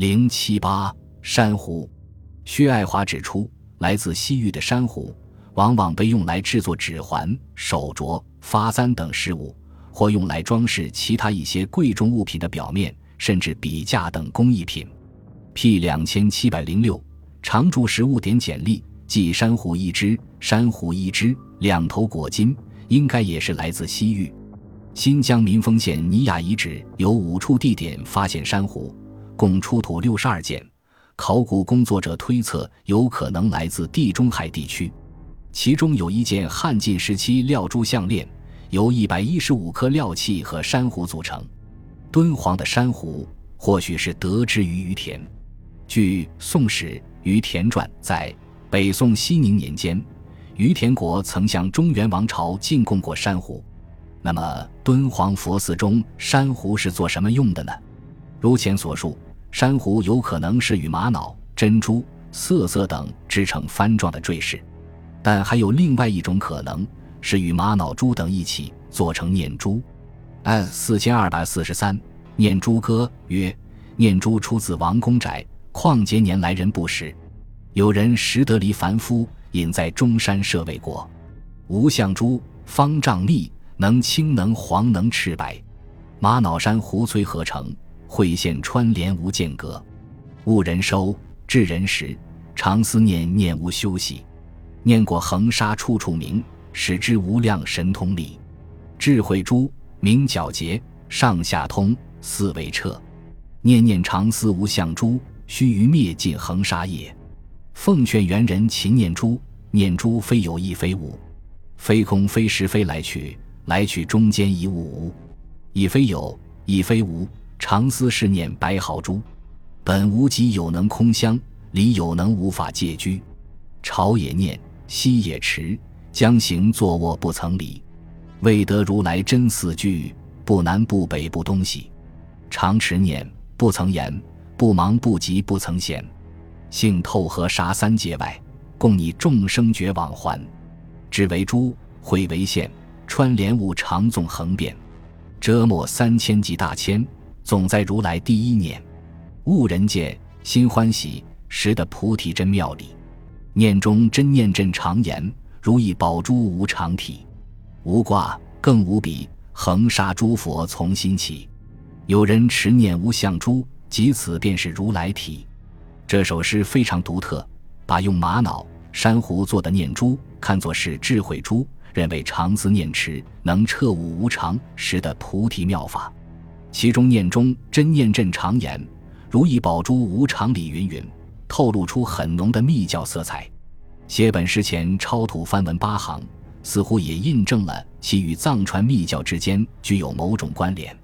零七八珊瑚，薛爱华指出，来自西域的珊瑚往往被用来制作指环、手镯、发簪等饰物，或用来装饰其他一些贵重物品的表面，甚至笔架等工艺品。P 两千七百零六常驻食物点简历，即珊瑚一只，珊瑚一只，两头裹金，应该也是来自西域。新疆民丰县尼雅遗址有五处地点发现珊瑚。共出土六十二件，考古工作者推测有可能来自地中海地区。其中有一件汉晋时期料珠项链，由一百一十五颗料器和珊瑚组成。敦煌的珊瑚或许是得之于于田。据《宋史·于田传》，在北宋熙宁年间，于田国曾向中原王朝进贡过珊瑚。那么，敦煌佛寺中珊瑚是做什么用的呢？如前所述。珊瑚有可能是与玛瑙、珍珠、瑟瑟等织成帆状的坠饰，但还有另外一种可能是与玛瑙珠等一起做成念珠。按四千二百四十三《念珠歌》曰：“念珠出自王公宅，况节年来人不识。有人识得离凡夫，隐在中山舍卫国。无相珠，方丈密，能青能黄能赤白，玛瑙珊瑚催合成。”会现穿连无间隔，悟人收，智人识，常思念念无休息。念过恒沙处处明，使之无量神通力。智慧珠明皎洁，上下通，四维彻。念念常思无相珠，须臾灭尽恒沙业。奉劝元人勤念珠，念珠非有亦非无，非空非实非来去，来去中间一物无，亦非有亦非无。常思是念白毫珠，本无极有能空相，理有能无法借居。朝也念，夕也迟，将行坐卧不曾离。未得如来真四句，不南不北不东西。常持念，不曾言，不忙不急不曾闲。性透河沙三界外，供你众生绝往还。只为珠，会为线，穿莲雾长纵横遍，折磨三千级大千。总在如来第一念，悟人见心欢喜时的菩提真妙理。念中真念真常言，如意宝珠无常体，无挂更无比，恒沙诸佛从心起。有人持念无相珠，即此便是如来体。这首诗非常独特，把用玛瑙、珊瑚做的念珠看作是智慧珠，认为常思念持能彻悟无常时的菩提妙法。其中念中真念阵常言，如意宝珠无常理云云，透露出很浓的密教色彩。写本诗前抄土翻文八行，似乎也印证了其与藏传密教之间具有某种关联。